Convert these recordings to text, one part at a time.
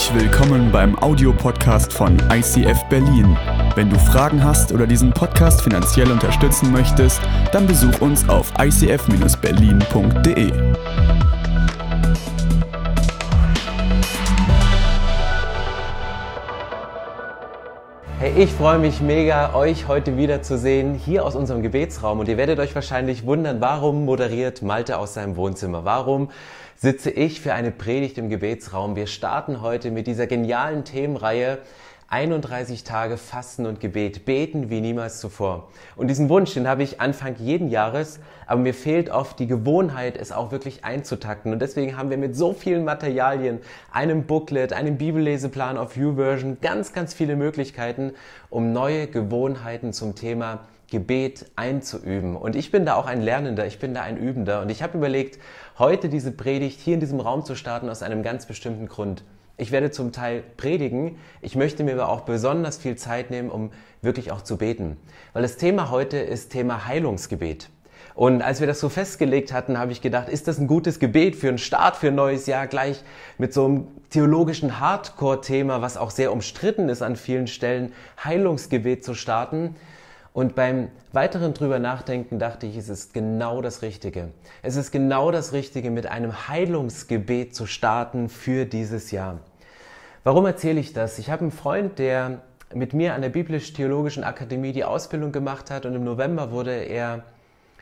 Herzlich willkommen beim Audiopodcast von ICF Berlin. Wenn du Fragen hast oder diesen Podcast finanziell unterstützen möchtest, dann besuch uns auf icf-berlin.de. Hey, ich freue mich mega, euch heute wieder zu sehen, hier aus unserem Gebetsraum. Und ihr werdet euch wahrscheinlich wundern, warum moderiert Malte aus seinem Wohnzimmer? Warum sitze ich für eine Predigt im Gebetsraum? Wir starten heute mit dieser genialen Themenreihe 31 Tage Fasten und Gebet, beten wie niemals zuvor. Und diesen Wunsch, den habe ich Anfang jeden Jahres, aber mir fehlt oft die Gewohnheit, es auch wirklich einzutakten. Und deswegen haben wir mit so vielen Materialien, einem Booklet, einem Bibelleseplan auf YouVersion, ganz, ganz viele Möglichkeiten, um neue Gewohnheiten zum Thema Gebet einzuüben. Und ich bin da auch ein Lernender, ich bin da ein Übender. Und ich habe überlegt, heute diese Predigt hier in diesem Raum zu starten aus einem ganz bestimmten Grund. Ich werde zum Teil predigen. Ich möchte mir aber auch besonders viel Zeit nehmen, um wirklich auch zu beten. Weil das Thema heute ist Thema Heilungsgebet. Und als wir das so festgelegt hatten, habe ich gedacht, ist das ein gutes Gebet für einen Start für ein neues Jahr, gleich mit so einem theologischen Hardcore-Thema, was auch sehr umstritten ist an vielen Stellen, Heilungsgebet zu starten. Und beim weiteren drüber nachdenken dachte ich, es ist genau das Richtige. Es ist genau das Richtige, mit einem Heilungsgebet zu starten für dieses Jahr. Warum erzähle ich das? Ich habe einen Freund, der mit mir an der Biblisch-Theologischen Akademie die Ausbildung gemacht hat und im November wurde er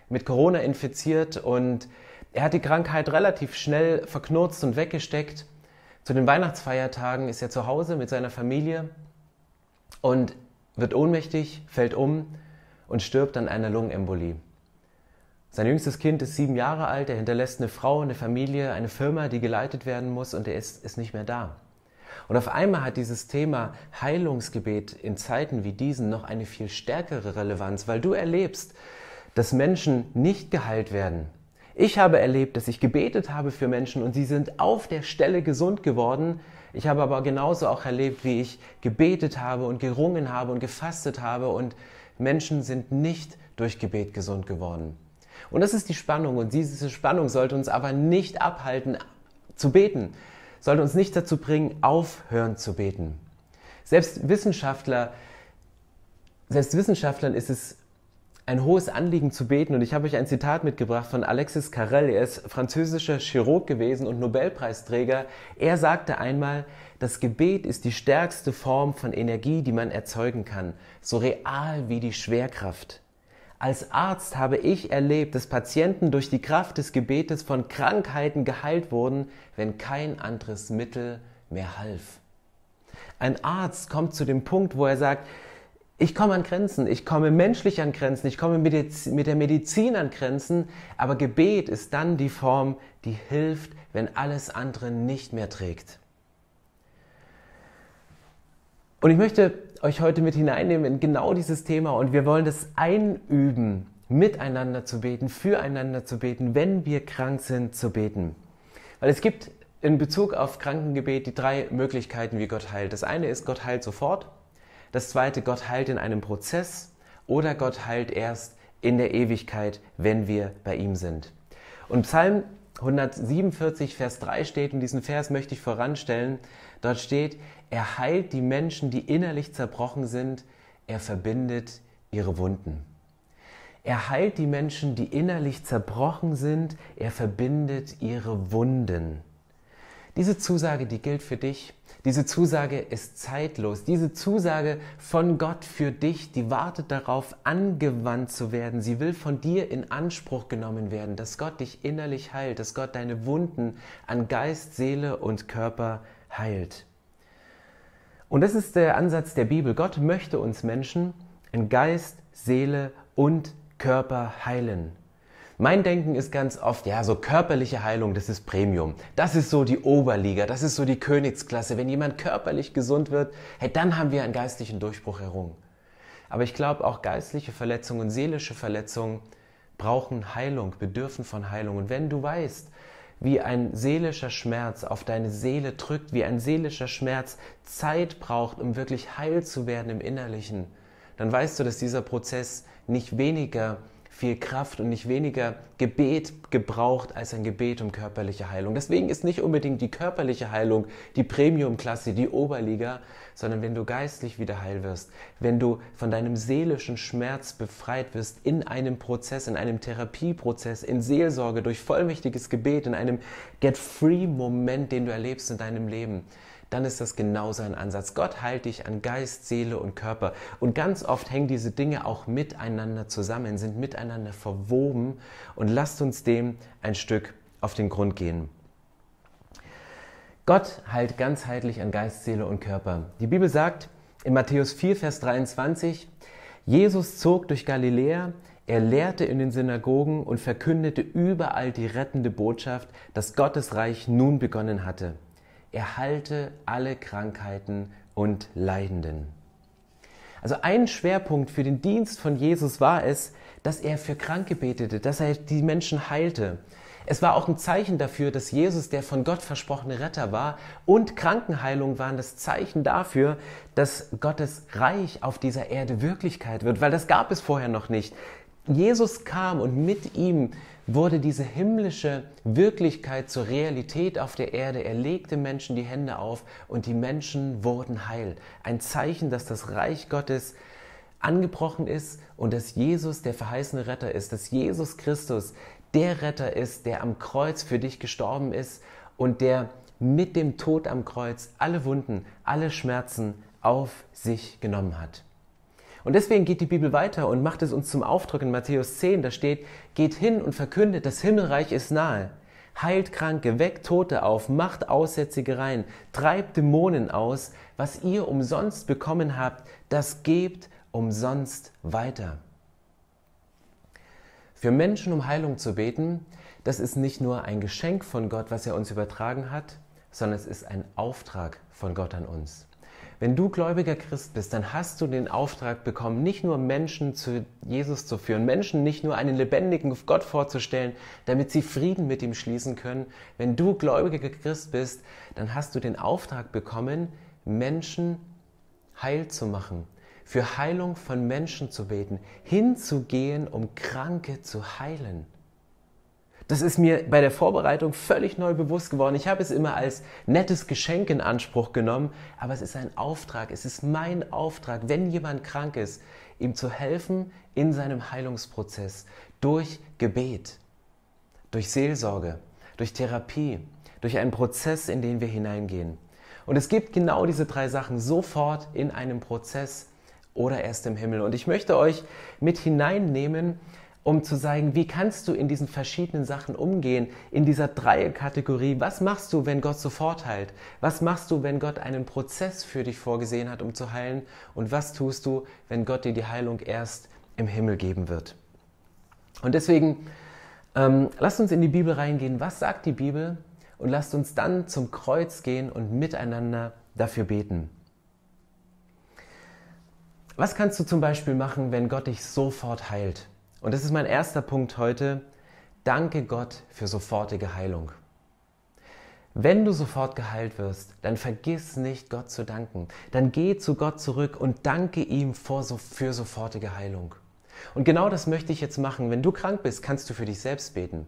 mit Corona infiziert und er hat die Krankheit relativ schnell verknurzt und weggesteckt. Zu den Weihnachtsfeiertagen ist er zu Hause mit seiner Familie und wird ohnmächtig, fällt um und stirbt an einer Lungenembolie. Sein jüngstes Kind ist sieben Jahre alt, er hinterlässt eine Frau, eine Familie, eine Firma, die geleitet werden muss und er ist, ist nicht mehr da. Und auf einmal hat dieses Thema Heilungsgebet in Zeiten wie diesen noch eine viel stärkere Relevanz, weil du erlebst, dass Menschen nicht geheilt werden. Ich habe erlebt, dass ich gebetet habe für Menschen und sie sind auf der Stelle gesund geworden. Ich habe aber genauso auch erlebt, wie ich gebetet habe und gerungen habe und gefastet habe und Menschen sind nicht durch Gebet gesund geworden. Und das ist die Spannung und diese Spannung sollte uns aber nicht abhalten zu beten sollte uns nicht dazu bringen, aufhören zu beten. Selbst Wissenschaftler, selbst Wissenschaftlern ist es ein hohes Anliegen zu beten. Und ich habe euch ein Zitat mitgebracht von Alexis Carrel. Er ist französischer Chirurg gewesen und Nobelpreisträger. Er sagte einmal, das Gebet ist die stärkste Form von Energie, die man erzeugen kann, so real wie die Schwerkraft. Als Arzt habe ich erlebt, dass Patienten durch die Kraft des Gebetes von Krankheiten geheilt wurden, wenn kein anderes Mittel mehr half. Ein Arzt kommt zu dem Punkt, wo er sagt, ich komme an Grenzen, ich komme menschlich an Grenzen, ich komme mit der Medizin an Grenzen, aber Gebet ist dann die Form, die hilft, wenn alles andere nicht mehr trägt. Und ich möchte euch heute mit hineinnehmen in genau dieses Thema und wir wollen das einüben, miteinander zu beten, füreinander zu beten, wenn wir krank sind, zu beten. Weil es gibt in Bezug auf Krankengebet die drei Möglichkeiten, wie Gott heilt. Das eine ist, Gott heilt sofort. Das zweite, Gott heilt in einem Prozess. Oder Gott heilt erst in der Ewigkeit, wenn wir bei ihm sind. Und Psalm 147, Vers 3 steht, und diesen Vers möchte ich voranstellen, dort steht, er heilt die Menschen, die innerlich zerbrochen sind, er verbindet ihre Wunden. Er heilt die Menschen, die innerlich zerbrochen sind, er verbindet ihre Wunden. Diese Zusage, die gilt für dich. Diese Zusage ist zeitlos. Diese Zusage von Gott für dich, die wartet darauf, angewandt zu werden. Sie will von dir in Anspruch genommen werden, dass Gott dich innerlich heilt, dass Gott deine Wunden an Geist, Seele und Körper heilt. Und das ist der Ansatz der Bibel. Gott möchte uns Menschen in Geist, Seele und Körper heilen. Mein Denken ist ganz oft, ja, so körperliche Heilung, das ist Premium. Das ist so die Oberliga, das ist so die Königsklasse. Wenn jemand körperlich gesund wird, hey, dann haben wir einen geistlichen Durchbruch errungen. Aber ich glaube, auch geistliche Verletzungen, seelische Verletzungen brauchen Heilung, bedürfen von Heilung. Und wenn du weißt, wie ein seelischer Schmerz auf deine Seele drückt, wie ein seelischer Schmerz Zeit braucht, um wirklich heil zu werden im Innerlichen, dann weißt du, dass dieser Prozess nicht weniger viel Kraft und nicht weniger Gebet gebraucht als ein Gebet um körperliche Heilung. Deswegen ist nicht unbedingt die körperliche Heilung die Premium-Klasse, die Oberliga, sondern wenn du geistlich wieder heil wirst, wenn du von deinem seelischen Schmerz befreit wirst in einem Prozess, in einem Therapieprozess, in Seelsorge, durch vollmächtiges Gebet, in einem Get-Free-Moment, den du erlebst in deinem Leben, dann ist das genau sein Ansatz. Gott heilt dich an Geist, Seele und Körper. Und ganz oft hängen diese Dinge auch miteinander zusammen, sind miteinander verwoben. Und lasst uns dem ein Stück auf den Grund gehen. Gott heilt ganzheitlich an Geist, Seele und Körper. Die Bibel sagt in Matthäus 4, Vers 23, Jesus zog durch Galiläa, er lehrte in den Synagogen und verkündete überall die rettende Botschaft, dass Gottes Reich nun begonnen hatte erhalte alle Krankheiten und Leidenden. Also ein Schwerpunkt für den Dienst von Jesus war es, dass er für Kranke betete, dass er die Menschen heilte. Es war auch ein Zeichen dafür, dass Jesus der von Gott versprochene Retter war und Krankenheilung waren das Zeichen dafür, dass Gottes Reich auf dieser Erde Wirklichkeit wird, weil das gab es vorher noch nicht. Jesus kam und mit ihm wurde diese himmlische Wirklichkeit zur Realität auf der Erde. Er legte Menschen die Hände auf und die Menschen wurden heil. Ein Zeichen, dass das Reich Gottes angebrochen ist und dass Jesus der verheißene Retter ist, dass Jesus Christus der Retter ist, der am Kreuz für dich gestorben ist und der mit dem Tod am Kreuz alle Wunden, alle Schmerzen auf sich genommen hat. Und deswegen geht die Bibel weiter und macht es uns zum Aufdruck in Matthäus 10. Da steht, geht hin und verkündet, das Himmelreich ist nahe. Heilt Kranke, weckt Tote auf, macht Aussätzige rein, treibt Dämonen aus. Was ihr umsonst bekommen habt, das gebt umsonst weiter. Für Menschen um Heilung zu beten, das ist nicht nur ein Geschenk von Gott, was er uns übertragen hat, sondern es ist ein Auftrag von Gott an uns. Wenn du gläubiger Christ bist, dann hast du den Auftrag bekommen, nicht nur Menschen zu Jesus zu führen, Menschen nicht nur einen lebendigen Gott vorzustellen, damit sie Frieden mit ihm schließen können. Wenn du gläubiger Christ bist, dann hast du den Auftrag bekommen, Menschen heil zu machen, für Heilung von Menschen zu beten, hinzugehen, um Kranke zu heilen. Das ist mir bei der Vorbereitung völlig neu bewusst geworden. Ich habe es immer als nettes Geschenk in Anspruch genommen, aber es ist ein Auftrag. Es ist mein Auftrag, wenn jemand krank ist, ihm zu helfen in seinem Heilungsprozess durch Gebet, durch Seelsorge, durch Therapie, durch einen Prozess, in den wir hineingehen. Und es gibt genau diese drei Sachen sofort in einem Prozess oder erst im Himmel. Und ich möchte euch mit hineinnehmen um zu sagen, wie kannst du in diesen verschiedenen Sachen umgehen, in dieser Dreierkategorie. Was machst du, wenn Gott sofort heilt? Was machst du, wenn Gott einen Prozess für dich vorgesehen hat, um zu heilen? Und was tust du, wenn Gott dir die Heilung erst im Himmel geben wird? Und deswegen, ähm, lasst uns in die Bibel reingehen. Was sagt die Bibel? Und lasst uns dann zum Kreuz gehen und miteinander dafür beten. Was kannst du zum Beispiel machen, wenn Gott dich sofort heilt? Und das ist mein erster Punkt heute. Danke Gott für sofortige Heilung. Wenn du sofort geheilt wirst, dann vergiss nicht, Gott zu danken. Dann geh zu Gott zurück und danke ihm für sofortige Heilung. Und genau das möchte ich jetzt machen. Wenn du krank bist, kannst du für dich selbst beten.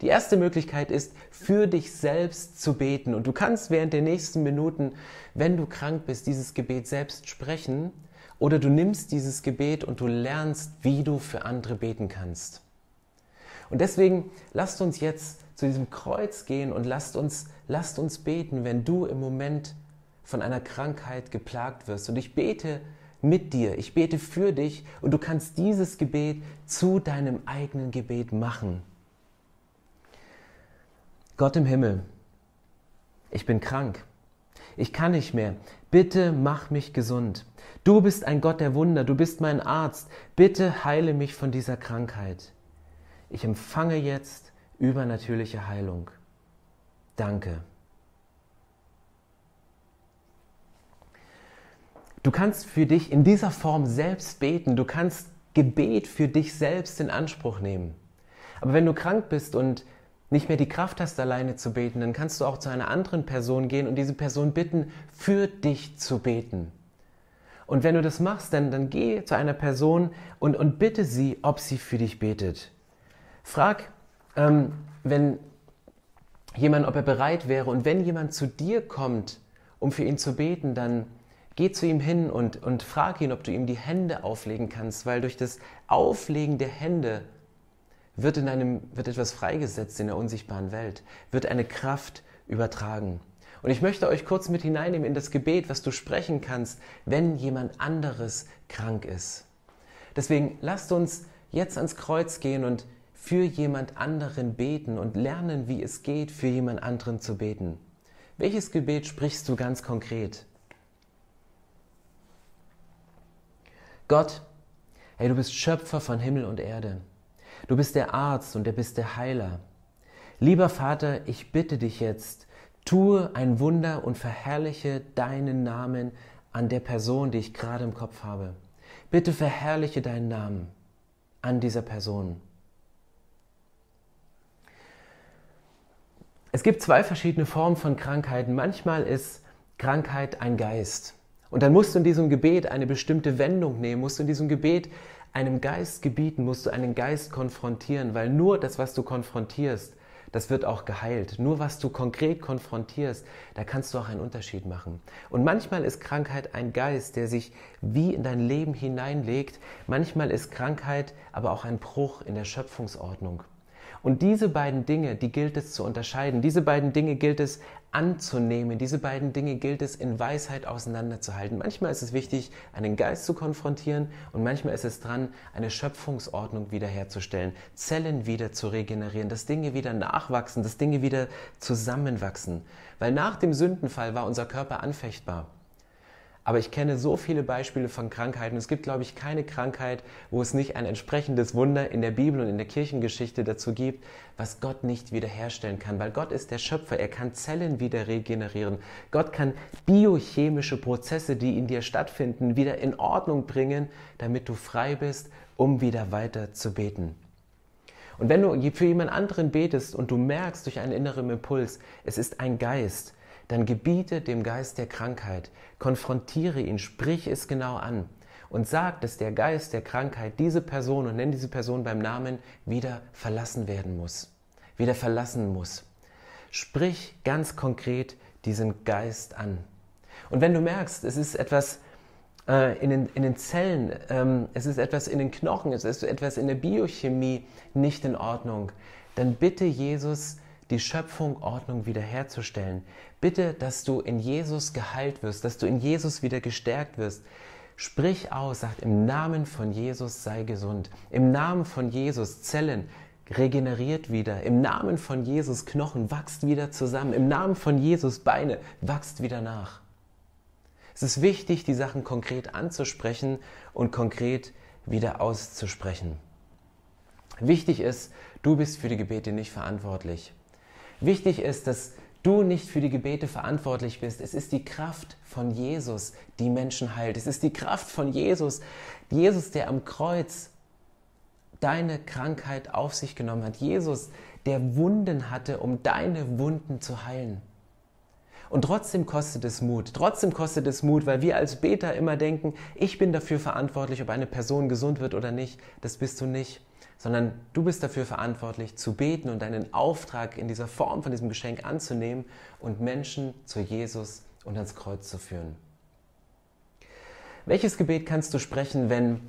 Die erste Möglichkeit ist, für dich selbst zu beten. Und du kannst während der nächsten Minuten, wenn du krank bist, dieses Gebet selbst sprechen oder du nimmst dieses Gebet und du lernst, wie du für andere beten kannst. Und deswegen lasst uns jetzt zu diesem Kreuz gehen und lasst uns, lasst uns beten, wenn du im Moment von einer Krankheit geplagt wirst. Und ich bete mit dir, ich bete für dich und du kannst dieses Gebet zu deinem eigenen Gebet machen. Gott im Himmel, ich bin krank. Ich kann nicht mehr. Bitte mach mich gesund. Du bist ein Gott der Wunder, du bist mein Arzt. Bitte heile mich von dieser Krankheit. Ich empfange jetzt übernatürliche Heilung. Danke. Du kannst für dich in dieser Form selbst beten. Du kannst Gebet für dich selbst in Anspruch nehmen. Aber wenn du krank bist und nicht mehr die Kraft hast, alleine zu beten, dann kannst du auch zu einer anderen Person gehen und diese Person bitten, für dich zu beten. Und wenn du das machst, dann, dann geh zu einer Person und, und bitte sie, ob sie für dich betet. Frag, ähm, wenn jemand, ob er bereit wäre. Und wenn jemand zu dir kommt, um für ihn zu beten, dann geh zu ihm hin und, und frag ihn, ob du ihm die Hände auflegen kannst, weil durch das Auflegen der Hände wird, in einem, wird etwas freigesetzt in der unsichtbaren Welt, wird eine Kraft übertragen. Und ich möchte euch kurz mit hineinnehmen in das Gebet, was du sprechen kannst, wenn jemand anderes krank ist. Deswegen lasst uns jetzt ans Kreuz gehen und für jemand anderen beten und lernen, wie es geht, für jemand anderen zu beten. Welches Gebet sprichst du ganz konkret? Gott, hey, du bist Schöpfer von Himmel und Erde. Du bist der Arzt und du bist der Heiler. Lieber Vater, ich bitte dich jetzt, tue ein Wunder und verherrliche deinen Namen an der Person, die ich gerade im Kopf habe. Bitte verherrliche deinen Namen an dieser Person. Es gibt zwei verschiedene Formen von Krankheiten. Manchmal ist Krankheit ein Geist. Und dann musst du in diesem Gebet eine bestimmte Wendung nehmen, musst du in diesem Gebet einem Geist gebieten, musst du einen Geist konfrontieren, weil nur das, was du konfrontierst, das wird auch geheilt. Nur was du konkret konfrontierst, da kannst du auch einen Unterschied machen. Und manchmal ist Krankheit ein Geist, der sich wie in dein Leben hineinlegt. Manchmal ist Krankheit aber auch ein Bruch in der Schöpfungsordnung. Und diese beiden Dinge, die gilt es zu unterscheiden. Diese beiden Dinge gilt es anzunehmen. Diese beiden Dinge gilt es in Weisheit auseinanderzuhalten. Manchmal ist es wichtig, einen Geist zu konfrontieren und manchmal ist es dran, eine Schöpfungsordnung wiederherzustellen, Zellen wieder zu regenerieren, dass Dinge wieder nachwachsen, dass Dinge wieder zusammenwachsen. Weil nach dem Sündenfall war unser Körper anfechtbar. Aber ich kenne so viele Beispiele von Krankheiten. Es gibt, glaube ich, keine Krankheit, wo es nicht ein entsprechendes Wunder in der Bibel und in der Kirchengeschichte dazu gibt, was Gott nicht wiederherstellen kann. Weil Gott ist der Schöpfer. Er kann Zellen wieder regenerieren. Gott kann biochemische Prozesse, die in dir stattfinden, wieder in Ordnung bringen, damit du frei bist, um wieder weiter zu beten. Und wenn du für jemand anderen betest und du merkst durch einen inneren Impuls, es ist ein Geist, dann gebiete dem Geist der Krankheit, konfrontiere ihn, sprich es genau an und sag, dass der Geist der Krankheit diese Person und nenn diese Person beim Namen wieder verlassen werden muss, wieder verlassen muss. Sprich ganz konkret diesen Geist an. Und wenn du merkst, es ist etwas äh, in, den, in den Zellen, ähm, es ist etwas in den Knochen, es ist etwas in der Biochemie nicht in Ordnung, dann bitte Jesus, die Schöpfung, Ordnung wiederherzustellen. Bitte, dass du in Jesus geheilt wirst, dass du in Jesus wieder gestärkt wirst. Sprich aus, sagt im Namen von Jesus sei gesund. Im Namen von Jesus Zellen regeneriert wieder. Im Namen von Jesus Knochen wächst wieder zusammen. Im Namen von Jesus Beine wächst wieder nach. Es ist wichtig, die Sachen konkret anzusprechen und konkret wieder auszusprechen. Wichtig ist, du bist für die Gebete nicht verantwortlich. Wichtig ist, dass du nicht für die Gebete verantwortlich bist. Es ist die Kraft von Jesus, die Menschen heilt. Es ist die Kraft von Jesus, Jesus, der am Kreuz deine Krankheit auf sich genommen hat. Jesus, der Wunden hatte, um deine Wunden zu heilen. Und trotzdem kostet es Mut. Trotzdem kostet es Mut, weil wir als Beter immer denken, ich bin dafür verantwortlich, ob eine Person gesund wird oder nicht. Das bist du nicht sondern du bist dafür verantwortlich zu beten und deinen Auftrag in dieser Form von diesem Geschenk anzunehmen und Menschen zu Jesus und ans Kreuz zu führen. Welches Gebet kannst du sprechen, wenn,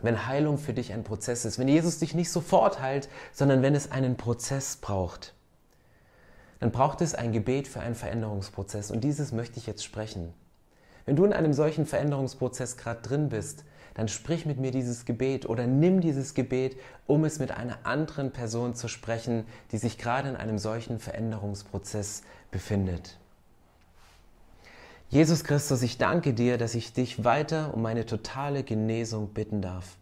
wenn Heilung für dich ein Prozess ist, wenn Jesus dich nicht sofort heilt, sondern wenn es einen Prozess braucht? Dann braucht es ein Gebet für einen Veränderungsprozess und dieses möchte ich jetzt sprechen. Wenn du in einem solchen Veränderungsprozess gerade drin bist, dann sprich mit mir dieses Gebet oder nimm dieses Gebet, um es mit einer anderen Person zu sprechen, die sich gerade in einem solchen Veränderungsprozess befindet. Jesus Christus, ich danke dir, dass ich dich weiter um meine totale Genesung bitten darf.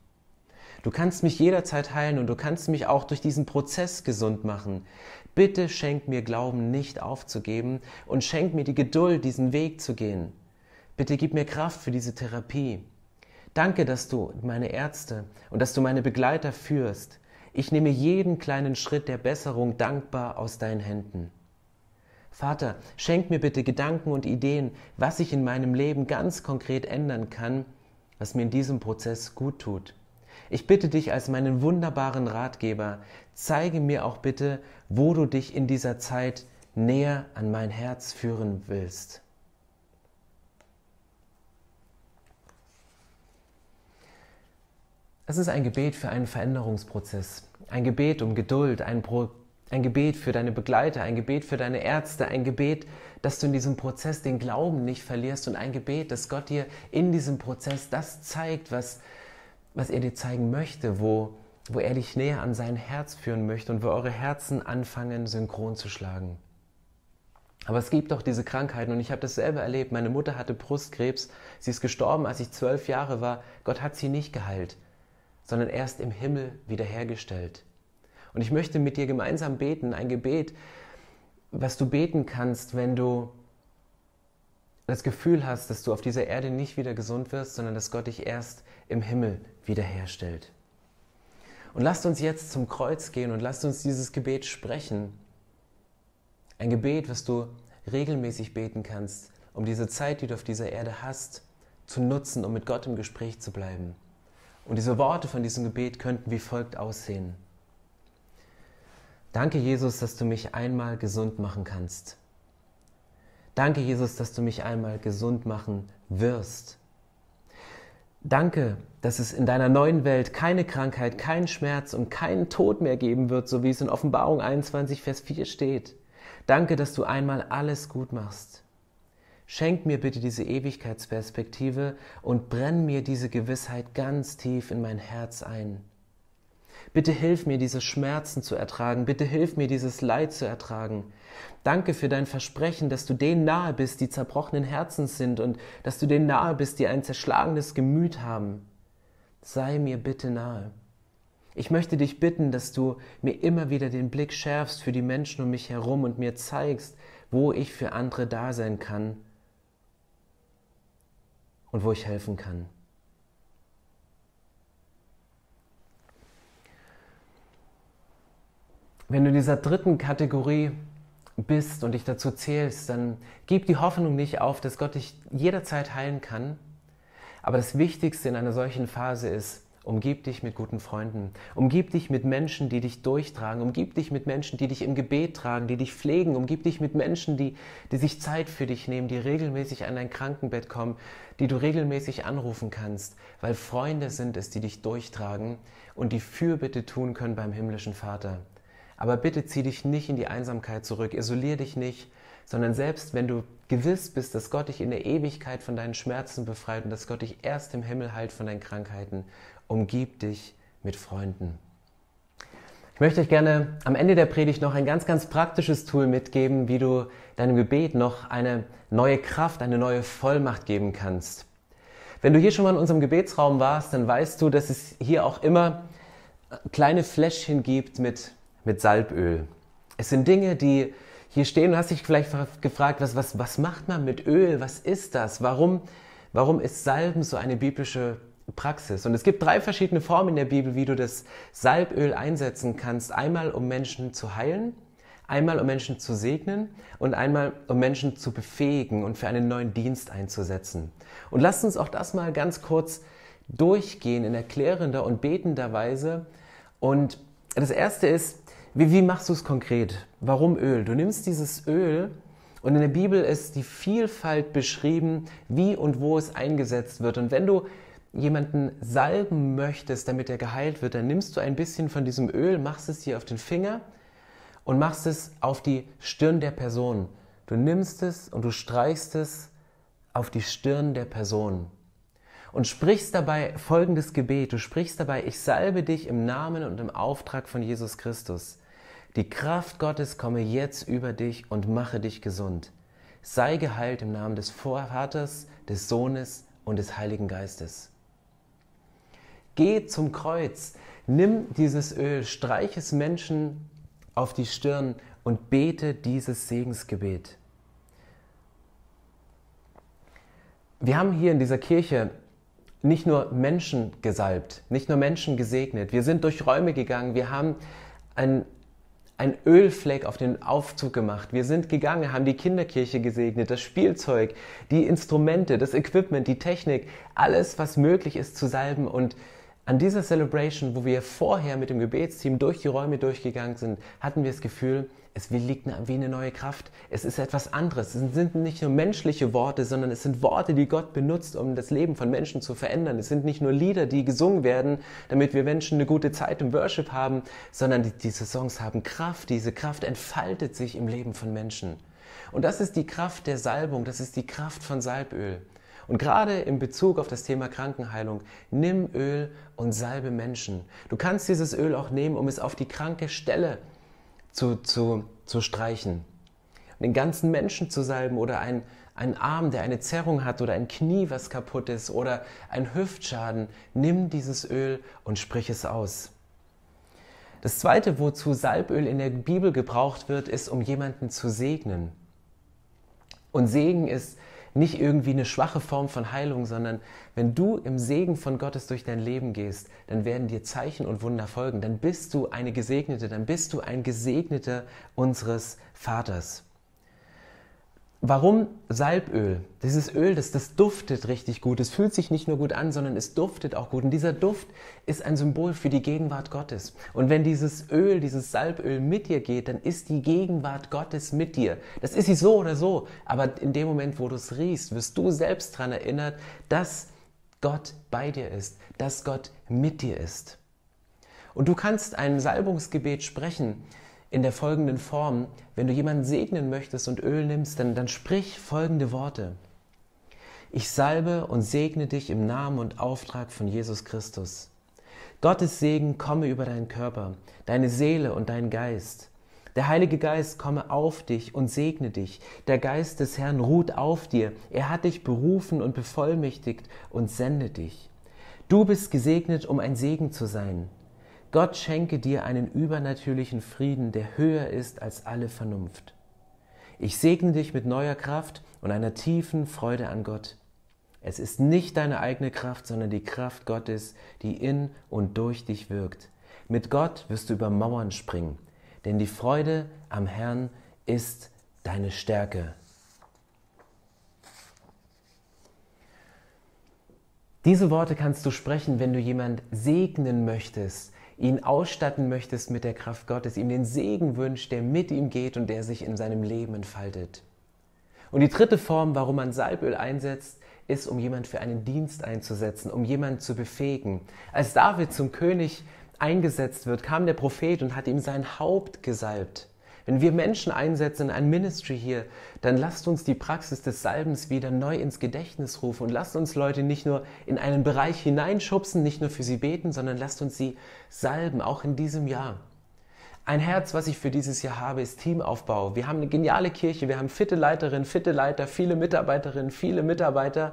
Du kannst mich jederzeit heilen und du kannst mich auch durch diesen Prozess gesund machen. Bitte schenk mir Glauben nicht aufzugeben und schenk mir die Geduld, diesen Weg zu gehen. Bitte gib mir Kraft für diese Therapie. Danke, dass du meine Ärzte und dass du meine Begleiter führst. Ich nehme jeden kleinen Schritt der Besserung dankbar aus deinen Händen. Vater, schenk mir bitte Gedanken und Ideen, was ich in meinem Leben ganz konkret ändern kann, was mir in diesem Prozess gut tut. Ich bitte dich als meinen wunderbaren Ratgeber, zeige mir auch bitte, wo du dich in dieser Zeit näher an mein Herz führen willst. Es ist ein Gebet für einen Veränderungsprozess, ein Gebet um Geduld, ein, Pro ein Gebet für deine Begleiter, ein Gebet für deine Ärzte, ein Gebet, dass du in diesem Prozess den Glauben nicht verlierst und ein Gebet, dass Gott dir in diesem Prozess das zeigt, was, was er dir zeigen möchte, wo, wo er dich näher an sein Herz führen möchte und wo eure Herzen anfangen, synchron zu schlagen. Aber es gibt auch diese Krankheiten und ich habe das selber erlebt. Meine Mutter hatte Brustkrebs, sie ist gestorben, als ich zwölf Jahre war. Gott hat sie nicht geheilt, sondern erst im Himmel wiederhergestellt. Und ich möchte mit dir gemeinsam beten, ein Gebet, was du beten kannst, wenn du das Gefühl hast, dass du auf dieser Erde nicht wieder gesund wirst, sondern dass Gott dich erst im Himmel wiederherstellt. Und lasst uns jetzt zum Kreuz gehen und lasst uns dieses Gebet sprechen. Ein Gebet, was du regelmäßig beten kannst, um diese Zeit, die du auf dieser Erde hast, zu nutzen, um mit Gott im Gespräch zu bleiben. Und diese Worte von diesem Gebet könnten wie folgt aussehen. Danke, Jesus, dass du mich einmal gesund machen kannst. Danke, Jesus, dass du mich einmal gesund machen wirst. Danke, dass es in deiner neuen Welt keine Krankheit, keinen Schmerz und keinen Tod mehr geben wird, so wie es in Offenbarung 21, Vers 4 steht. Danke, dass du einmal alles gut machst. Schenk mir bitte diese Ewigkeitsperspektive und brenn mir diese Gewissheit ganz tief in mein Herz ein. Bitte hilf mir, diese Schmerzen zu ertragen. Bitte hilf mir, dieses Leid zu ertragen. Danke für dein Versprechen, dass du denen nahe bist, die zerbrochenen Herzens sind und dass du denen nahe bist, die ein zerschlagenes Gemüt haben. Sei mir bitte nahe. Ich möchte dich bitten, dass du mir immer wieder den Blick schärfst für die Menschen um mich herum und mir zeigst, wo ich für andere da sein kann und wo ich helfen kann. Wenn du in dieser dritten Kategorie bist und dich dazu zählst, dann gib die Hoffnung nicht auf, dass Gott dich jederzeit heilen kann. Aber das Wichtigste in einer solchen Phase ist, umgib dich mit guten Freunden, umgib dich mit Menschen, die dich durchtragen, umgib dich mit Menschen, die dich im Gebet tragen, die dich pflegen, umgib dich mit Menschen, die, die sich Zeit für dich nehmen, die regelmäßig an dein Krankenbett kommen, die du regelmäßig anrufen kannst, weil Freunde sind es, die dich durchtragen und die Fürbitte tun können beim himmlischen Vater. Aber bitte zieh dich nicht in die Einsamkeit zurück, isolier dich nicht, sondern selbst wenn du gewiss bist, dass Gott dich in der Ewigkeit von deinen Schmerzen befreit und dass Gott dich erst im Himmel heilt von deinen Krankheiten, umgib dich mit Freunden. Ich möchte euch gerne am Ende der Predigt noch ein ganz, ganz praktisches Tool mitgeben, wie du deinem Gebet noch eine neue Kraft, eine neue Vollmacht geben kannst. Wenn du hier schon mal in unserem Gebetsraum warst, dann weißt du, dass es hier auch immer kleine Fläschchen gibt mit mit Salböl. Es sind Dinge, die hier stehen. Du hast dich vielleicht gefragt, was, was, was macht man mit Öl? Was ist das? Warum, warum ist Salben so eine biblische Praxis? Und es gibt drei verschiedene Formen in der Bibel, wie du das Salböl einsetzen kannst. Einmal, um Menschen zu heilen, einmal, um Menschen zu segnen und einmal, um Menschen zu befähigen und für einen neuen Dienst einzusetzen. Und lasst uns auch das mal ganz kurz durchgehen in erklärender und betender Weise. Und das erste ist, wie, wie machst du es konkret? Warum Öl? Du nimmst dieses Öl und in der Bibel ist die Vielfalt beschrieben, wie und wo es eingesetzt wird. Und wenn du jemanden salben möchtest, damit er geheilt wird, dann nimmst du ein bisschen von diesem Öl, machst es dir auf den Finger und machst es auf die Stirn der Person. Du nimmst es und du streichst es auf die Stirn der Person und sprichst dabei folgendes Gebet. Du sprichst dabei, ich salbe dich im Namen und im Auftrag von Jesus Christus. Die Kraft Gottes komme jetzt über dich und mache dich gesund. Sei geheilt im Namen des Vaters, des Sohnes und des Heiligen Geistes. Geh zum Kreuz, nimm dieses Öl, streich es Menschen auf die Stirn und bete dieses Segensgebet. Wir haben hier in dieser Kirche nicht nur Menschen gesalbt, nicht nur Menschen gesegnet. Wir sind durch Räume gegangen. Wir haben ein ein Ölfleck auf den Aufzug gemacht. Wir sind gegangen, haben die Kinderkirche gesegnet, das Spielzeug, die Instrumente, das Equipment, die Technik, alles, was möglich ist zu salben. Und an dieser Celebration, wo wir vorher mit dem Gebetsteam durch die Räume durchgegangen sind, hatten wir das Gefühl, es liegt wie eine neue Kraft. Es ist etwas anderes. Es sind nicht nur menschliche Worte, sondern es sind Worte, die Gott benutzt, um das Leben von Menschen zu verändern. Es sind nicht nur Lieder, die gesungen werden, damit wir Menschen eine gute Zeit im Worship haben, sondern die, diese Songs haben Kraft. Diese Kraft entfaltet sich im Leben von Menschen. Und das ist die Kraft der Salbung, das ist die Kraft von Salböl. Und gerade in Bezug auf das Thema Krankenheilung, nimm Öl und salbe Menschen. Du kannst dieses Öl auch nehmen, um es auf die kranke Stelle zu zu, zu, streichen. Den ganzen Menschen zu salben oder ein, ein Arm, der eine Zerrung hat oder ein Knie, was kaputt ist oder ein Hüftschaden, nimm dieses Öl und sprich es aus. Das zweite, wozu Salböl in der Bibel gebraucht wird, ist, um jemanden zu segnen. Und Segen ist nicht irgendwie eine schwache Form von Heilung, sondern wenn du im Segen von Gottes durch dein Leben gehst, dann werden dir Zeichen und Wunder folgen. Dann bist du eine Gesegnete, dann bist du ein Gesegneter unseres Vaters. Warum Salböl? Dieses Öl, das, das duftet richtig gut. Es fühlt sich nicht nur gut an, sondern es duftet auch gut. Und dieser Duft ist ein Symbol für die Gegenwart Gottes. Und wenn dieses Öl, dieses Salböl mit dir geht, dann ist die Gegenwart Gottes mit dir. Das ist sie so oder so. Aber in dem Moment, wo du es riechst, wirst du selbst daran erinnert, dass Gott bei dir ist, dass Gott mit dir ist. Und du kannst ein Salbungsgebet sprechen, in der folgenden Form. Wenn du jemanden segnen möchtest und Öl nimmst, dann, dann sprich folgende Worte. Ich salbe und segne dich im Namen und Auftrag von Jesus Christus. Gottes Segen komme über deinen Körper, deine Seele und deinen Geist. Der Heilige Geist komme auf dich und segne dich. Der Geist des Herrn ruht auf dir. Er hat dich berufen und bevollmächtigt und sendet dich. Du bist gesegnet, um ein Segen zu sein. Gott schenke dir einen übernatürlichen Frieden, der höher ist als alle Vernunft. Ich segne dich mit neuer Kraft und einer tiefen Freude an Gott. Es ist nicht deine eigene Kraft, sondern die Kraft Gottes, die in und durch dich wirkt. Mit Gott wirst du über Mauern springen, denn die Freude am Herrn ist deine Stärke. Diese Worte kannst du sprechen, wenn du jemand segnen möchtest, ihn ausstatten möchtest mit der Kraft Gottes, ihm den Segen wünscht, der mit ihm geht und der sich in seinem Leben entfaltet. Und die dritte Form, warum man Salböl einsetzt, ist, um jemand für einen Dienst einzusetzen, um jemanden zu befähigen. Als David zum König eingesetzt wird, kam der Prophet und hat ihm sein Haupt gesalbt. Wenn wir Menschen einsetzen in ein Ministry hier, dann lasst uns die Praxis des Salbens wieder neu ins Gedächtnis rufen und lasst uns Leute nicht nur in einen Bereich hineinschubsen, nicht nur für sie beten, sondern lasst uns sie salben, auch in diesem Jahr. Ein Herz, was ich für dieses Jahr habe, ist Teamaufbau. Wir haben eine geniale Kirche, wir haben fitte Leiterinnen, fitte Leiter, viele Mitarbeiterinnen, viele Mitarbeiter.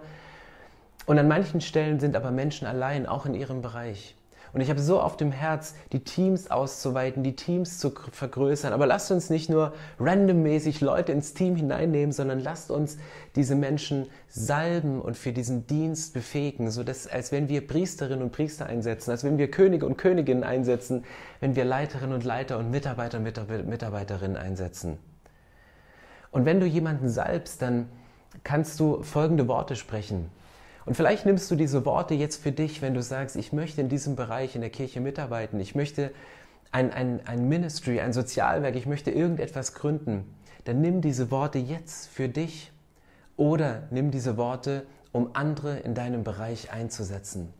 Und an manchen Stellen sind aber Menschen allein, auch in ihrem Bereich. Und ich habe so auf dem Herz, die Teams auszuweiten, die Teams zu vergrößern. Aber lasst uns nicht nur randommäßig Leute ins Team hineinnehmen, sondern lasst uns diese Menschen salben und für diesen Dienst befähigen, so dass als wenn wir Priesterinnen und Priester einsetzen, als wenn wir Könige und Königinnen einsetzen, wenn wir Leiterinnen und Leiter und Mitarbeiter und Mitarbeiterinnen einsetzen. Und wenn du jemanden salbst, dann kannst du folgende Worte sprechen. Und vielleicht nimmst du diese Worte jetzt für dich, wenn du sagst, ich möchte in diesem Bereich in der Kirche mitarbeiten, ich möchte ein, ein, ein Ministry, ein Sozialwerk, ich möchte irgendetwas gründen. Dann nimm diese Worte jetzt für dich oder nimm diese Worte, um andere in deinem Bereich einzusetzen.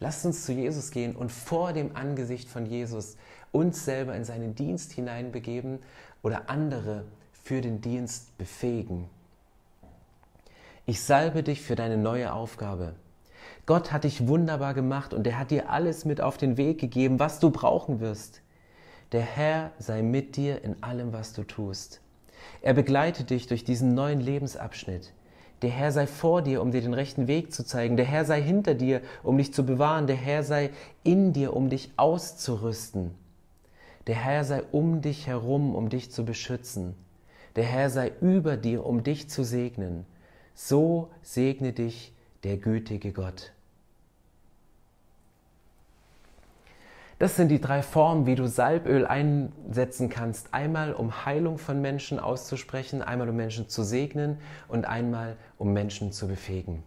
Lass uns zu Jesus gehen und vor dem Angesicht von Jesus uns selber in seinen Dienst hineinbegeben oder andere für den Dienst befähigen. Ich salbe dich für deine neue Aufgabe. Gott hat dich wunderbar gemacht und er hat dir alles mit auf den Weg gegeben, was du brauchen wirst. Der Herr sei mit dir in allem, was du tust. Er begleitet dich durch diesen neuen Lebensabschnitt. Der Herr sei vor dir, um dir den rechten Weg zu zeigen. Der Herr sei hinter dir, um dich zu bewahren. Der Herr sei in dir, um dich auszurüsten. Der Herr sei um dich herum, um dich zu beschützen. Der Herr sei über dir, um dich zu segnen. So segne dich der gütige Gott. Das sind die drei Formen, wie du Salböl einsetzen kannst. Einmal, um Heilung von Menschen auszusprechen, einmal, um Menschen zu segnen und einmal, um Menschen zu befähigen.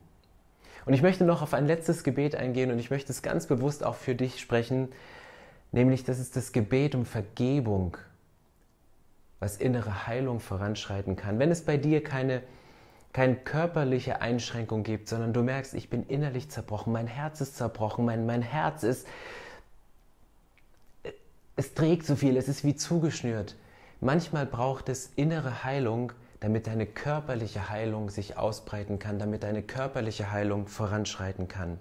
Und ich möchte noch auf ein letztes Gebet eingehen und ich möchte es ganz bewusst auch für dich sprechen, nämlich das ist das Gebet um Vergebung, was innere Heilung voranschreiten kann. Wenn es bei dir keine, keine körperliche Einschränkung gibt, sondern du merkst, ich bin innerlich zerbrochen, mein Herz ist zerbrochen, mein, mein Herz ist, es trägt so viel, es ist wie zugeschnürt. Manchmal braucht es innere Heilung, damit deine körperliche Heilung sich ausbreiten kann, damit deine körperliche Heilung voranschreiten kann.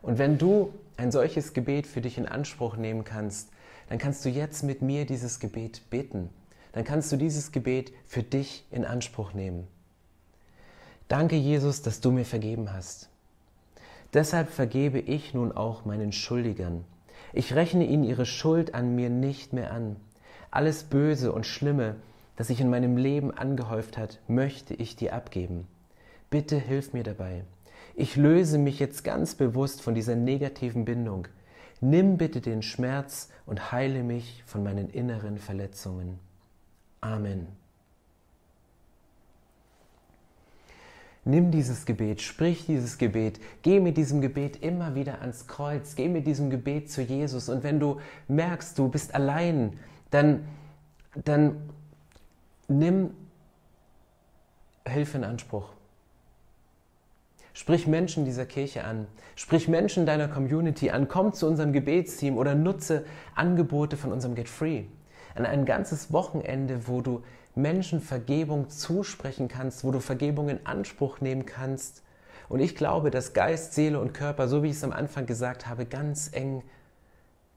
Und wenn du ein solches Gebet für dich in Anspruch nehmen kannst, dann kannst du jetzt mit mir dieses Gebet beten. Dann kannst du dieses Gebet für dich in Anspruch nehmen. Danke, Jesus, dass du mir vergeben hast. Deshalb vergebe ich nun auch meinen Schuldigern. Ich rechne ihnen ihre Schuld an mir nicht mehr an. Alles Böse und Schlimme, das sich in meinem Leben angehäuft hat, möchte ich dir abgeben. Bitte hilf mir dabei. Ich löse mich jetzt ganz bewusst von dieser negativen Bindung. Nimm bitte den Schmerz und heile mich von meinen inneren Verletzungen. Amen. Nimm dieses Gebet, sprich dieses Gebet, geh mit diesem Gebet immer wieder ans Kreuz, geh mit diesem Gebet zu Jesus. Und wenn du merkst, du bist allein, dann, dann nimm Hilfe in Anspruch. Sprich Menschen dieser Kirche an, sprich Menschen deiner Community an, komm zu unserem Gebetsteam oder nutze Angebote von unserem Get Free. An ein ganzes Wochenende, wo du Menschen Vergebung zusprechen kannst, wo du Vergebung in Anspruch nehmen kannst. Und ich glaube, dass Geist, Seele und Körper, so wie ich es am Anfang gesagt habe, ganz eng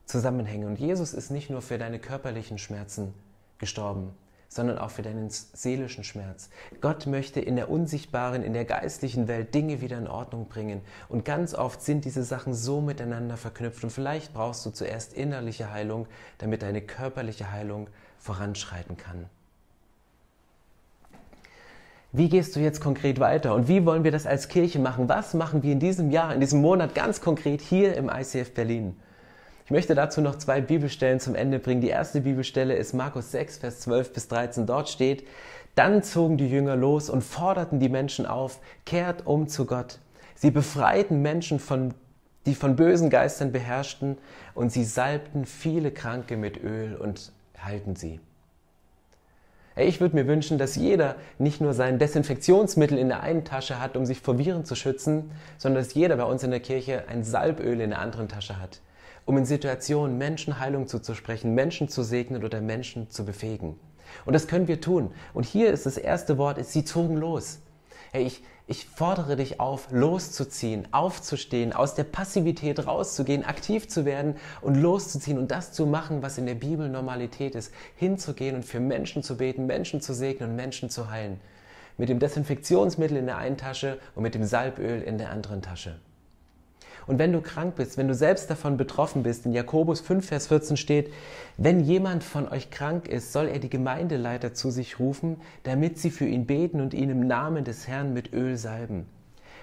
zusammenhängen. Und Jesus ist nicht nur für deine körperlichen Schmerzen gestorben, sondern auch für deinen seelischen Schmerz. Gott möchte in der unsichtbaren, in der geistlichen Welt Dinge wieder in Ordnung bringen. Und ganz oft sind diese Sachen so miteinander verknüpft. Und vielleicht brauchst du zuerst innerliche Heilung, damit deine körperliche Heilung voranschreiten kann. Wie gehst du jetzt konkret weiter und wie wollen wir das als Kirche machen? Was machen wir in diesem Jahr, in diesem Monat ganz konkret hier im ICF Berlin? Ich möchte dazu noch zwei Bibelstellen zum Ende bringen. Die erste Bibelstelle ist Markus 6, Vers 12 bis 13. Dort steht, dann zogen die Jünger los und forderten die Menschen auf, kehrt um zu Gott. Sie befreiten Menschen, von, die von bösen Geistern beherrschten, und sie salbten viele Kranke mit Öl und halten sie. Ich würde mir wünschen, dass jeder nicht nur sein Desinfektionsmittel in der einen Tasche hat, um sich vor Viren zu schützen, sondern dass jeder bei uns in der Kirche ein Salböl in der anderen Tasche hat um in Situationen Menschen Heilung zuzusprechen, Menschen zu segnen oder Menschen zu befähigen. Und das können wir tun. Und hier ist das erste Wort, ist, sie zogen los. Hey, ich, ich fordere dich auf, loszuziehen, aufzustehen, aus der Passivität rauszugehen, aktiv zu werden und loszuziehen und das zu machen, was in der Bibel Normalität ist, hinzugehen und für Menschen zu beten, Menschen zu segnen und Menschen zu heilen. Mit dem Desinfektionsmittel in der einen Tasche und mit dem Salböl in der anderen Tasche. Und wenn du krank bist, wenn du selbst davon betroffen bist, in Jakobus 5, Vers 14 steht, wenn jemand von euch krank ist, soll er die Gemeindeleiter zu sich rufen, damit sie für ihn beten und ihn im Namen des Herrn mit Öl salben.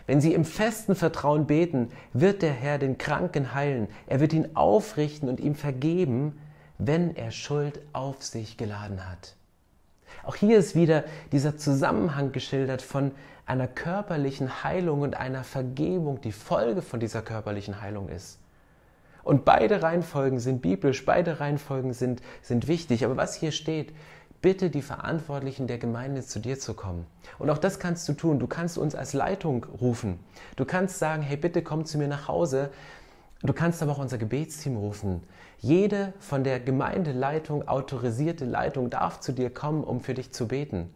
Wenn sie im festen Vertrauen beten, wird der Herr den Kranken heilen. Er wird ihn aufrichten und ihm vergeben, wenn er Schuld auf sich geladen hat. Auch hier ist wieder dieser Zusammenhang geschildert von einer körperlichen Heilung und einer Vergebung, die Folge von dieser körperlichen Heilung ist. Und beide Reihenfolgen sind biblisch, beide Reihenfolgen sind, sind wichtig. Aber was hier steht, bitte die Verantwortlichen der Gemeinde zu dir zu kommen. Und auch das kannst du tun. Du kannst uns als Leitung rufen. Du kannst sagen, hey, bitte komm zu mir nach Hause. Du kannst aber auch unser Gebetsteam rufen. Jede von der Gemeindeleitung autorisierte Leitung darf zu dir kommen, um für dich zu beten.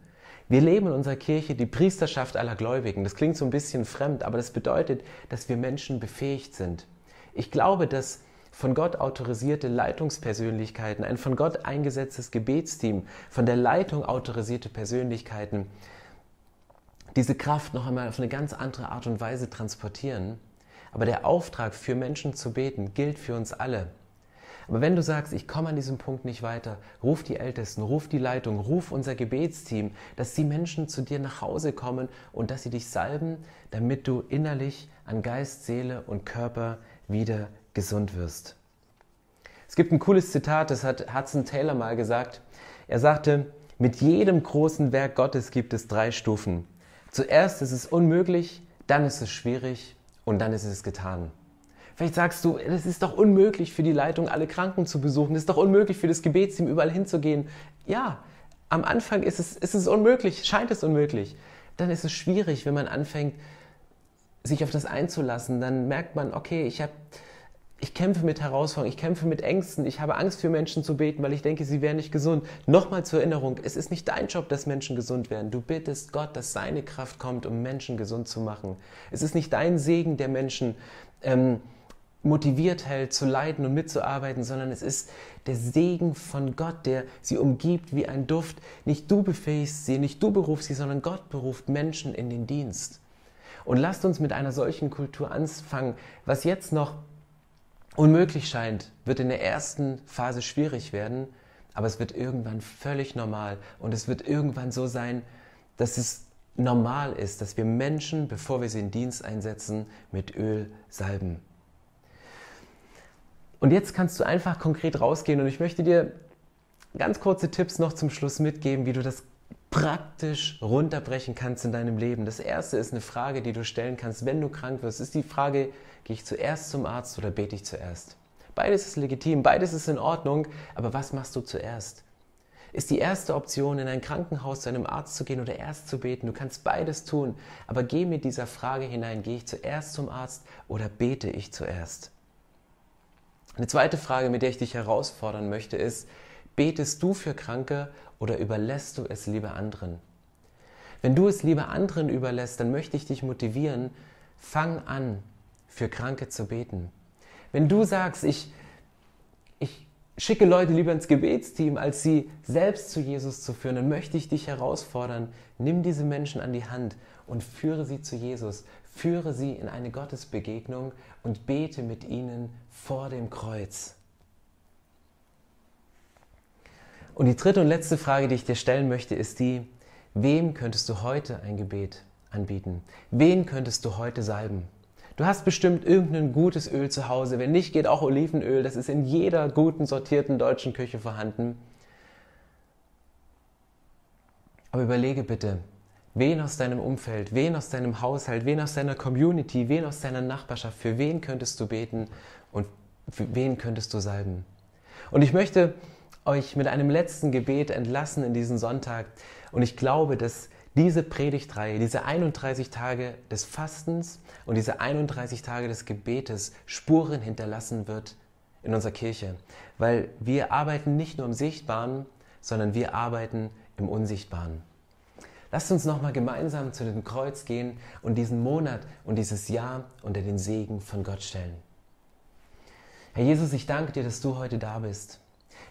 Wir leben in unserer Kirche die Priesterschaft aller Gläubigen. Das klingt so ein bisschen fremd, aber das bedeutet, dass wir Menschen befähigt sind. Ich glaube, dass von Gott autorisierte Leitungspersönlichkeiten, ein von Gott eingesetztes Gebetsteam, von der Leitung autorisierte Persönlichkeiten diese Kraft noch einmal auf eine ganz andere Art und Weise transportieren. Aber der Auftrag für Menschen zu beten gilt für uns alle. Aber wenn du sagst, ich komme an diesem Punkt nicht weiter, ruf die Ältesten, ruf die Leitung, ruf unser Gebetsteam, dass die Menschen zu dir nach Hause kommen und dass sie dich salben, damit du innerlich an Geist, Seele und Körper wieder gesund wirst. Es gibt ein cooles Zitat, das hat Hudson Taylor mal gesagt. Er sagte, mit jedem großen Werk Gottes gibt es drei Stufen. Zuerst ist es unmöglich, dann ist es schwierig und dann ist es getan. Vielleicht sagst du, es ist doch unmöglich für die Leitung, alle Kranken zu besuchen. Es ist doch unmöglich für das Gebetsteam, überall hinzugehen. Ja, am Anfang ist es, ist es unmöglich, scheint es unmöglich. Dann ist es schwierig, wenn man anfängt, sich auf das einzulassen. Dann merkt man, okay, ich habe ich kämpfe mit Herausforderungen, ich kämpfe mit Ängsten, ich habe Angst für Menschen zu beten, weil ich denke, sie wären nicht gesund. Nochmal zur Erinnerung, es ist nicht dein Job, dass Menschen gesund werden. Du bittest Gott, dass seine Kraft kommt, um Menschen gesund zu machen. Es ist nicht dein Segen, der Menschen ähm, motiviert hält, zu leiden und mitzuarbeiten, sondern es ist der Segen von Gott, der sie umgibt wie ein Duft. Nicht du befähigst sie, nicht du berufst sie, sondern Gott beruft Menschen in den Dienst. Und lasst uns mit einer solchen Kultur anfangen, was jetzt noch unmöglich scheint, wird in der ersten Phase schwierig werden, aber es wird irgendwann völlig normal und es wird irgendwann so sein, dass es normal ist, dass wir Menschen, bevor wir sie in Dienst einsetzen, mit Öl salben. Und jetzt kannst du einfach konkret rausgehen und ich möchte dir ganz kurze Tipps noch zum Schluss mitgeben, wie du das praktisch runterbrechen kannst in deinem Leben. Das erste ist eine Frage, die du stellen kannst, wenn du krank wirst. Ist die Frage, gehe ich zuerst zum Arzt oder bete ich zuerst? Beides ist legitim, beides ist in Ordnung, aber was machst du zuerst? Ist die erste Option, in ein Krankenhaus zu einem Arzt zu gehen oder erst zu beten? Du kannst beides tun, aber geh mit dieser Frage hinein, gehe ich zuerst zum Arzt oder bete ich zuerst? Eine zweite Frage, mit der ich dich herausfordern möchte, ist, betest du für Kranke oder überlässt du es lieber anderen? Wenn du es lieber anderen überlässt, dann möchte ich dich motivieren, fang an, für Kranke zu beten. Wenn du sagst, ich, ich schicke Leute lieber ins Gebetsteam, als sie selbst zu Jesus zu führen, dann möchte ich dich herausfordern, nimm diese Menschen an die Hand und führe sie zu Jesus, führe sie in eine Gottesbegegnung und bete mit ihnen vor dem Kreuz. Und die dritte und letzte Frage, die ich dir stellen möchte, ist die, wem könntest du heute ein Gebet anbieten? Wen könntest du heute salben? Du hast bestimmt irgendein gutes Öl zu Hause. Wenn nicht, geht auch Olivenöl. Das ist in jeder guten, sortierten deutschen Küche vorhanden. Aber überlege bitte, wen aus deinem Umfeld, wen aus deinem Haushalt, wen aus deiner Community, wen aus deiner Nachbarschaft, für wen könntest du beten und für wen könntest du salben? Und ich möchte euch mit einem letzten Gebet entlassen in diesen Sonntag. Und ich glaube, dass diese Predigtreihe, diese 31 Tage des Fastens und diese 31 Tage des Gebetes Spuren hinterlassen wird in unserer Kirche. Weil wir arbeiten nicht nur im Sichtbaren, sondern wir arbeiten im Unsichtbaren. Lasst uns nochmal gemeinsam zu dem Kreuz gehen und diesen Monat und dieses Jahr unter den Segen von Gott stellen. Herr Jesus, ich danke dir, dass du heute da bist.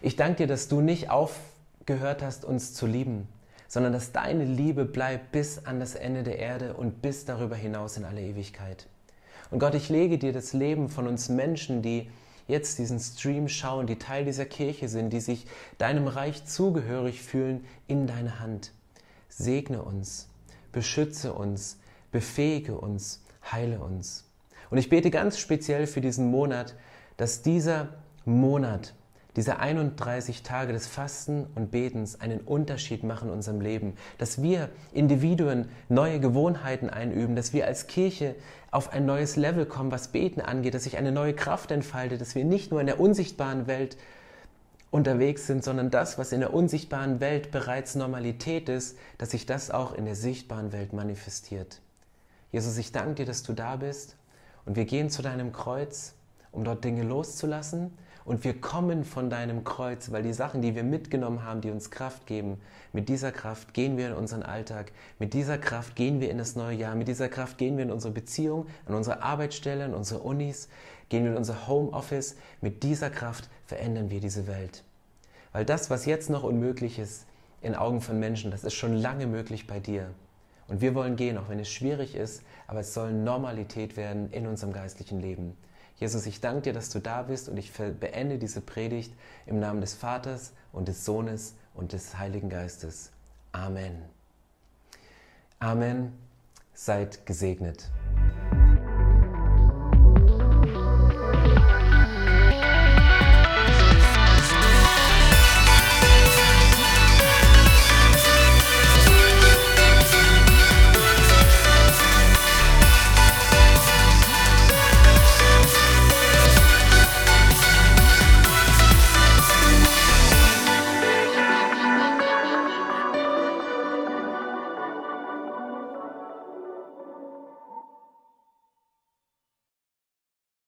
Ich danke dir, dass du nicht aufgehört hast, uns zu lieben, sondern dass deine Liebe bleibt bis an das Ende der Erde und bis darüber hinaus in alle Ewigkeit. Und Gott, ich lege dir das Leben von uns Menschen, die jetzt diesen Stream schauen, die Teil dieser Kirche sind, die sich deinem Reich zugehörig fühlen, in deine Hand. Segne uns, beschütze uns, befähige uns, heile uns. Und ich bete ganz speziell für diesen Monat, dass dieser Monat diese 31 Tage des Fasten und Betens einen Unterschied machen in unserem Leben, dass wir Individuen neue Gewohnheiten einüben, dass wir als Kirche auf ein neues Level kommen, was Beten angeht, dass sich eine neue Kraft entfaltet, dass wir nicht nur in der unsichtbaren Welt unterwegs sind, sondern das, was in der unsichtbaren Welt bereits Normalität ist, dass sich das auch in der sichtbaren Welt manifestiert. Jesus, ich danke dir, dass du da bist und wir gehen zu deinem Kreuz, um dort Dinge loszulassen und wir kommen von deinem Kreuz, weil die Sachen, die wir mitgenommen haben, die uns Kraft geben, mit dieser Kraft gehen wir in unseren Alltag, mit dieser Kraft gehen wir in das neue Jahr, mit dieser Kraft gehen wir in unsere Beziehung, an unsere Arbeitsstelle, an unsere Unis, gehen wir in unser Homeoffice. Mit dieser Kraft verändern wir diese Welt. Weil das, was jetzt noch unmöglich ist in Augen von Menschen, das ist schon lange möglich bei dir. Und wir wollen gehen, auch wenn es schwierig ist, aber es soll Normalität werden in unserem geistlichen Leben. Jesus, ich danke dir, dass du da bist und ich beende diese Predigt im Namen des Vaters und des Sohnes und des Heiligen Geistes. Amen. Amen. Seid gesegnet.